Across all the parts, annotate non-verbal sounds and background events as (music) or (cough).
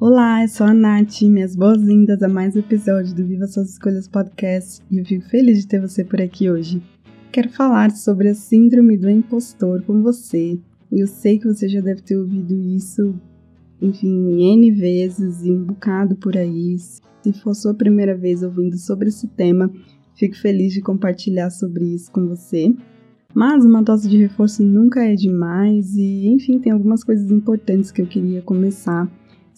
Olá, eu sou a Nath, minhas boas-vindas a mais um episódio do Viva Suas Escolhas Podcast e eu fico feliz de ter você por aqui hoje. Quero falar sobre a síndrome do impostor com você. Eu sei que você já deve ter ouvido isso, enfim, N vezes e um bocado por aí. Se for sua primeira vez ouvindo sobre esse tema, fico feliz de compartilhar sobre isso com você. Mas uma dose de reforço nunca é demais e, enfim, tem algumas coisas importantes que eu queria começar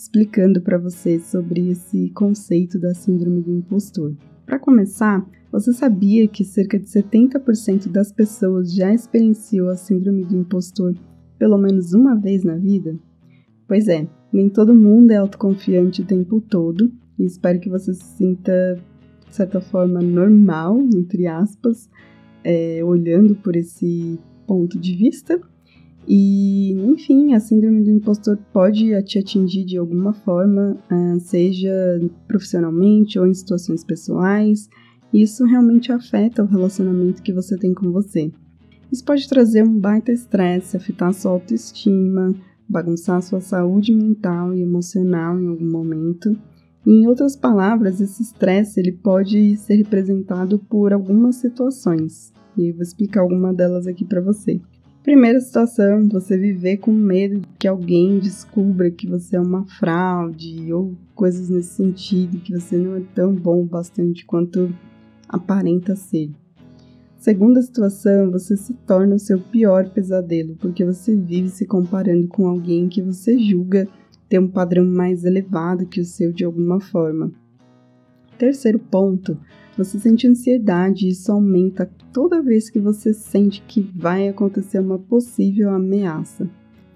explicando para você sobre esse conceito da síndrome do impostor. Para começar, você sabia que cerca de 70% das pessoas já experienciou a síndrome do impostor pelo menos uma vez na vida? Pois é, nem todo mundo é autoconfiante o tempo todo e espero que você se sinta, de certa forma, normal, entre aspas, é, olhando por esse ponto de vista. E, enfim, a síndrome do impostor pode te atingir de alguma forma, ah, seja profissionalmente ou em situações pessoais. Isso realmente afeta o relacionamento que você tem com você. Isso pode trazer um baita estresse, afetar sua autoestima, bagunçar sua saúde mental e emocional em algum momento. Em outras palavras, esse estresse ele pode ser representado por algumas situações. E eu vou explicar alguma delas aqui para você. Primeira situação, você viver com medo de que alguém descubra que você é uma fraude ou coisas nesse sentido, que você não é tão bom bastante quanto aparenta ser. Segunda situação, você se torna o seu pior pesadelo, porque você vive se comparando com alguém que você julga ter um padrão mais elevado que o seu de alguma forma. Terceiro ponto, você sente ansiedade e isso aumenta toda vez que você sente que vai acontecer uma possível ameaça.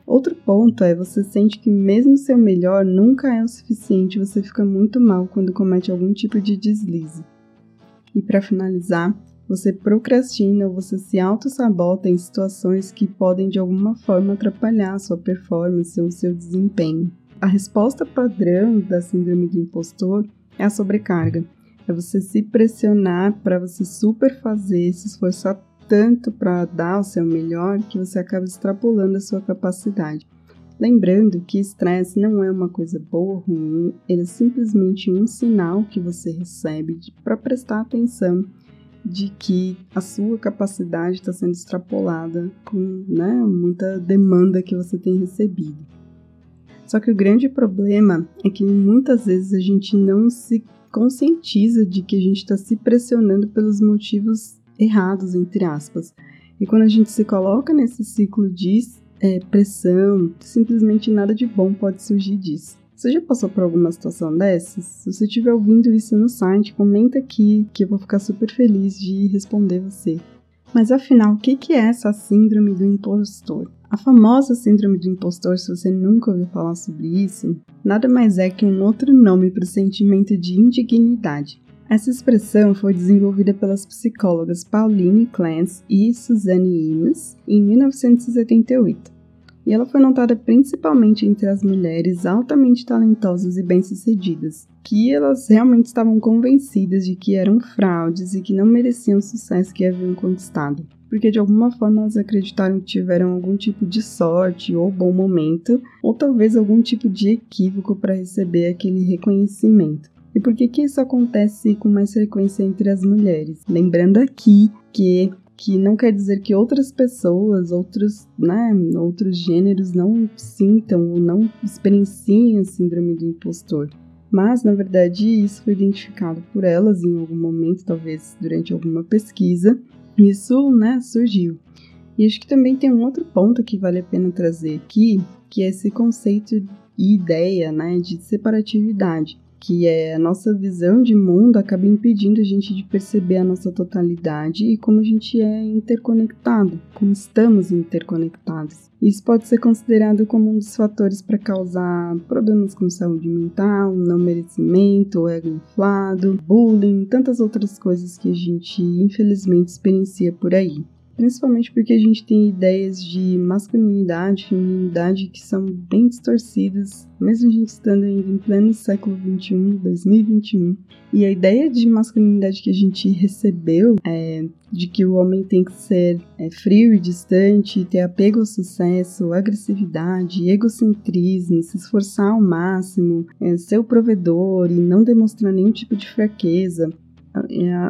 Outro ponto é você sente que mesmo seu melhor nunca é o suficiente, você fica muito mal quando comete algum tipo de deslize. E para finalizar, você procrastina ou você se auto-sabota em situações que podem de alguma forma atrapalhar sua performance ou seu desempenho. A resposta padrão da síndrome do impostor é a sobrecarga. É você se pressionar para você super fazer, se esforçar tanto para dar o seu melhor que você acaba extrapolando a sua capacidade. Lembrando que estresse não é uma coisa boa ou ruim, ele é simplesmente um sinal que você recebe para prestar atenção de que a sua capacidade está sendo extrapolada com né, muita demanda que você tem recebido. Só que o grande problema é que muitas vezes a gente não se conscientiza de que a gente está se pressionando pelos motivos errados, entre aspas. E quando a gente se coloca nesse ciclo de é, pressão, simplesmente nada de bom pode surgir disso. Você já passou por alguma situação dessas? Se você estiver ouvindo isso no site, comenta aqui que eu vou ficar super feliz de responder você. Mas afinal, o que é essa síndrome do impostor? A famosa síndrome do impostor, se você nunca ouviu falar sobre isso, nada mais é que um outro nome para o sentimento de indignidade. Essa expressão foi desenvolvida pelas psicólogas Pauline Clance e Suzanne Imes em 1978. E ela foi notada principalmente entre as mulheres altamente talentosas e bem-sucedidas, que elas realmente estavam convencidas de que eram fraudes e que não mereciam o sucesso que haviam conquistado porque de alguma forma elas acreditaram que tiveram algum tipo de sorte ou bom momento, ou talvez algum tipo de equívoco para receber aquele reconhecimento. E por que, que isso acontece com mais frequência entre as mulheres? Lembrando aqui que que não quer dizer que outras pessoas, outros, né, outros gêneros não sintam ou não experienciem a síndrome do impostor. Mas, na verdade, isso foi identificado por elas em algum momento, talvez durante alguma pesquisa, isso, né, surgiu. E acho que também tem um outro ponto que vale a pena trazer aqui, que é esse conceito e ideia, né, de separatividade, que é a nossa visão de mundo acaba impedindo a gente de perceber a nossa totalidade e como a gente é interconectado, como estamos interconectados. Isso pode ser considerado como um dos fatores para causar problemas com saúde mental, não merecimento, ego inflado, bullying, tantas outras coisas que a gente infelizmente experiencia por aí principalmente porque a gente tem ideias de masculinidade, feminilidade que são bem distorcidas, mesmo a gente estando ainda em pleno século 21, 2021. E a ideia de masculinidade que a gente recebeu é de que o homem tem que ser é, frio e distante, ter apego ao sucesso, agressividade, egocentrismo, se esforçar ao máximo, é, ser o provedor e não demonstrar nenhum tipo de fraqueza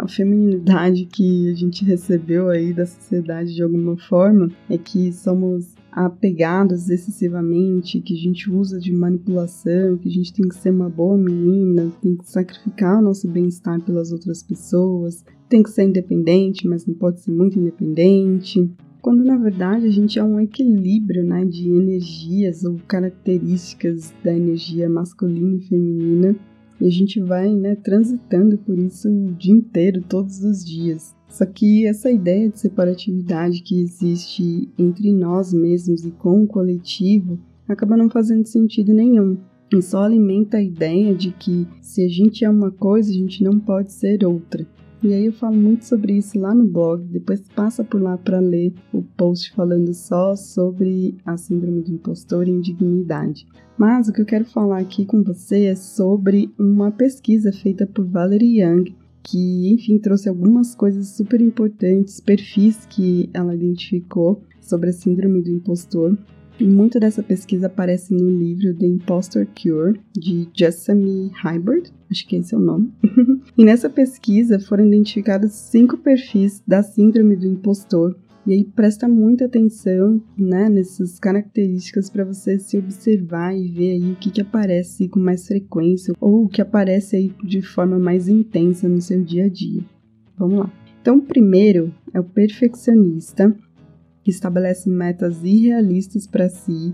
a feminilidade que a gente recebeu aí da sociedade de alguma forma é que somos apegados excessivamente, que a gente usa de manipulação, que a gente tem que ser uma boa menina, tem que sacrificar o nosso bem-estar pelas outras pessoas, tem que ser independente, mas não pode ser muito independente. Quando na verdade a gente é um equilíbrio né, de energias ou características da energia masculina e feminina e a gente vai, né, transitando por isso o dia inteiro, todos os dias. Só que essa ideia de separatividade que existe entre nós mesmos e com o coletivo acaba não fazendo sentido nenhum. E só alimenta a ideia de que se a gente é uma coisa, a gente não pode ser outra. E aí eu falo muito sobre isso lá no blog, depois passa por lá para ler o post falando só sobre a síndrome do impostor e indignidade. Mas o que eu quero falar aqui com você é sobre uma pesquisa feita por Valerie Young, que, enfim, trouxe algumas coisas super importantes, perfis que ela identificou sobre a síndrome do impostor. E muito dessa pesquisa aparece no livro The Impostor Cure, de Jessamy Hybert, acho que esse é o nome. (laughs) e nessa pesquisa foram identificados cinco perfis da síndrome do impostor. E aí presta muita atenção né, nessas características para você se observar e ver aí o que, que aparece com mais frequência ou o que aparece aí de forma mais intensa no seu dia a dia. Vamos lá. Então, primeiro é o perfeccionista, que estabelece metas irrealistas para si,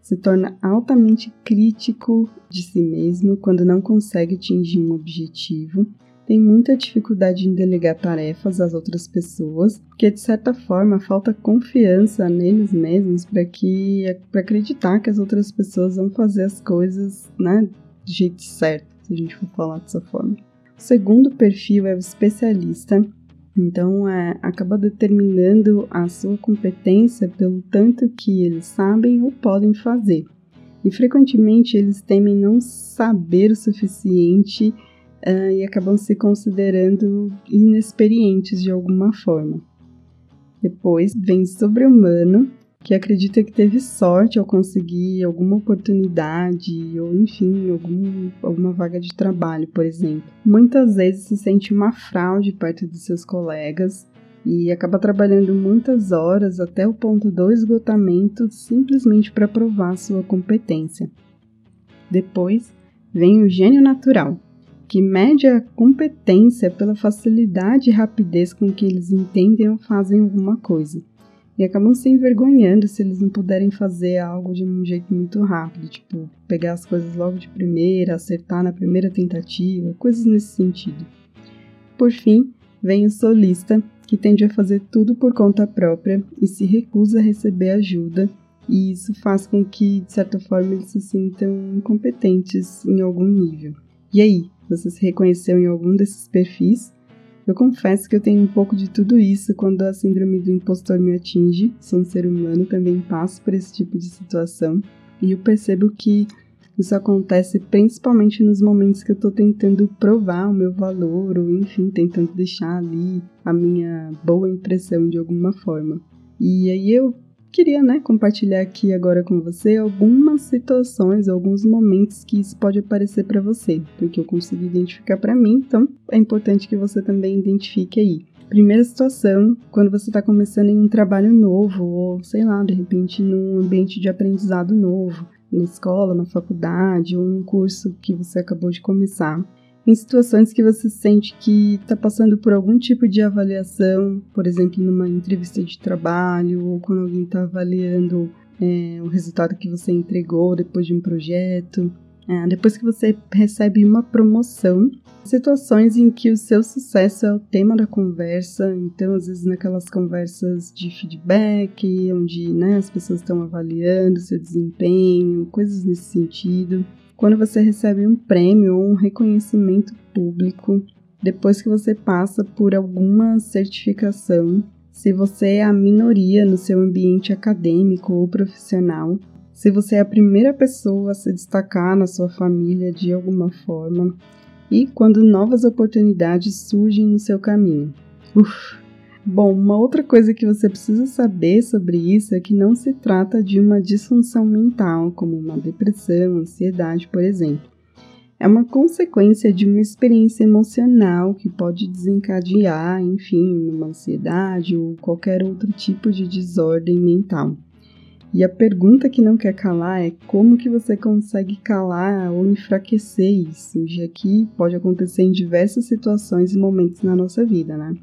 se torna altamente crítico de si mesmo quando não consegue atingir um objetivo, tem muita dificuldade em delegar tarefas às outras pessoas, porque de certa forma falta confiança neles mesmos para que para acreditar que as outras pessoas vão fazer as coisas, né, do jeito certo, se a gente for falar dessa forma. O segundo perfil é o especialista, então, é, acaba determinando a sua competência pelo tanto que eles sabem ou podem fazer. E frequentemente eles temem não saber o suficiente uh, e acabam se considerando inexperientes de alguma forma. Depois vem sobre-humano, que acredita que teve sorte ao conseguir alguma oportunidade ou, enfim, algum, alguma vaga de trabalho, por exemplo. Muitas vezes se sente uma fraude perto de seus colegas e acaba trabalhando muitas horas até o ponto do esgotamento simplesmente para provar sua competência. Depois vem o gênio natural, que mede a competência pela facilidade e rapidez com que eles entendem ou fazem alguma coisa e acabam se envergonhando se eles não puderem fazer algo de um jeito muito rápido, tipo pegar as coisas logo de primeira, acertar na primeira tentativa, coisas nesse sentido. Por fim, vem o solista, que tende a fazer tudo por conta própria e se recusa a receber ajuda, e isso faz com que, de certa forma, eles se sintam incompetentes em algum nível. E aí, você se reconheceu em algum desses perfis? Eu confesso que eu tenho um pouco de tudo isso quando a síndrome do impostor me atinge. Sou um ser humano, também passo por esse tipo de situação. E eu percebo que isso acontece principalmente nos momentos que eu tô tentando provar o meu valor, ou enfim, tentando deixar ali a minha boa impressão de alguma forma. E aí eu queria, né, compartilhar aqui agora com você algumas situações, alguns momentos que isso pode aparecer para você, porque eu consegui identificar para mim, então é importante que você também identifique aí. Primeira situação, quando você está começando em um trabalho novo, ou sei lá, de repente num ambiente de aprendizado novo, na escola, na faculdade, ou num curso que você acabou de começar em situações que você sente que está passando por algum tipo de avaliação, por exemplo, numa entrevista de trabalho, ou quando alguém está avaliando é, o resultado que você entregou depois de um projeto. É, depois que você recebe uma promoção, situações em que o seu sucesso é o tema da conversa, então às vezes naquelas conversas de feedback, onde né, as pessoas estão avaliando seu desempenho, coisas nesse sentido. Quando você recebe um prêmio ou um reconhecimento público, depois que você passa por alguma certificação, se você é a minoria no seu ambiente acadêmico ou profissional, se você é a primeira pessoa a se destacar na sua família de alguma forma, e quando novas oportunidades surgem no seu caminho. Uf. Bom, uma outra coisa que você precisa saber sobre isso é que não se trata de uma disfunção mental, como uma depressão, ansiedade, por exemplo. É uma consequência de uma experiência emocional que pode desencadear, enfim, uma ansiedade ou qualquer outro tipo de desordem mental. E a pergunta que não quer calar é como que você consegue calar ou enfraquecer isso, já que pode acontecer em diversas situações e momentos na nossa vida, né?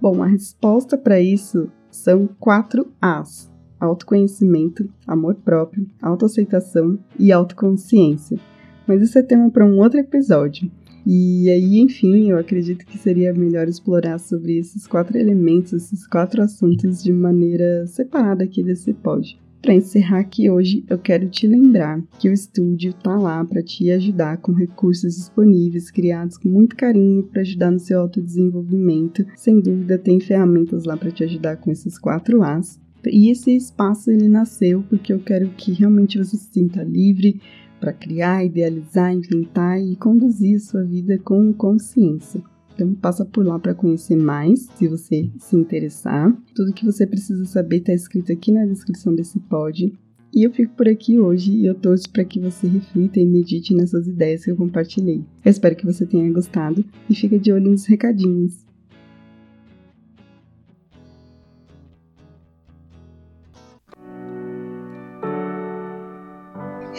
Bom, a resposta para isso são quatro As: autoconhecimento, amor próprio, autoaceitação e autoconsciência. Mas isso é tema para um outro episódio. E aí, enfim, eu acredito que seria melhor explorar sobre esses quatro elementos, esses quatro assuntos de maneira separada aqui desse pod. Para encerrar aqui hoje, eu quero te lembrar que o estúdio tá lá para te ajudar com recursos disponíveis criados com muito carinho para ajudar no seu autodesenvolvimento. Sem dúvida, tem ferramentas lá para te ajudar com esses quatro As. E esse espaço ele nasceu porque eu quero que realmente você se sinta livre para criar, idealizar, inventar e conduzir a sua vida com consciência. Então passa por lá para conhecer mais, se você se interessar. Tudo que você precisa saber está escrito aqui na descrição desse pod. E eu fico por aqui hoje e eu torço para que você reflita e medite nessas ideias que eu compartilhei. Eu espero que você tenha gostado e fica de olho nos recadinhos.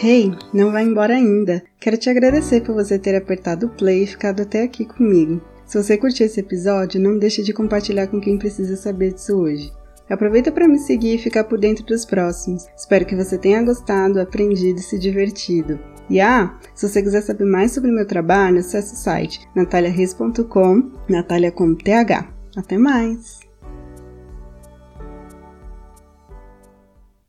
Hey, não vai embora ainda. Quero te agradecer por você ter apertado o play e ficado até aqui comigo. Se você curtiu esse episódio, não deixe de compartilhar com quem precisa saber disso hoje. Aproveita para me seguir e ficar por dentro dos próximos. Espero que você tenha gostado, aprendido e se divertido. E ah, se você quiser saber mais sobre meu trabalho, acesse o site nataliareis.com, Natalia com TH. Até mais!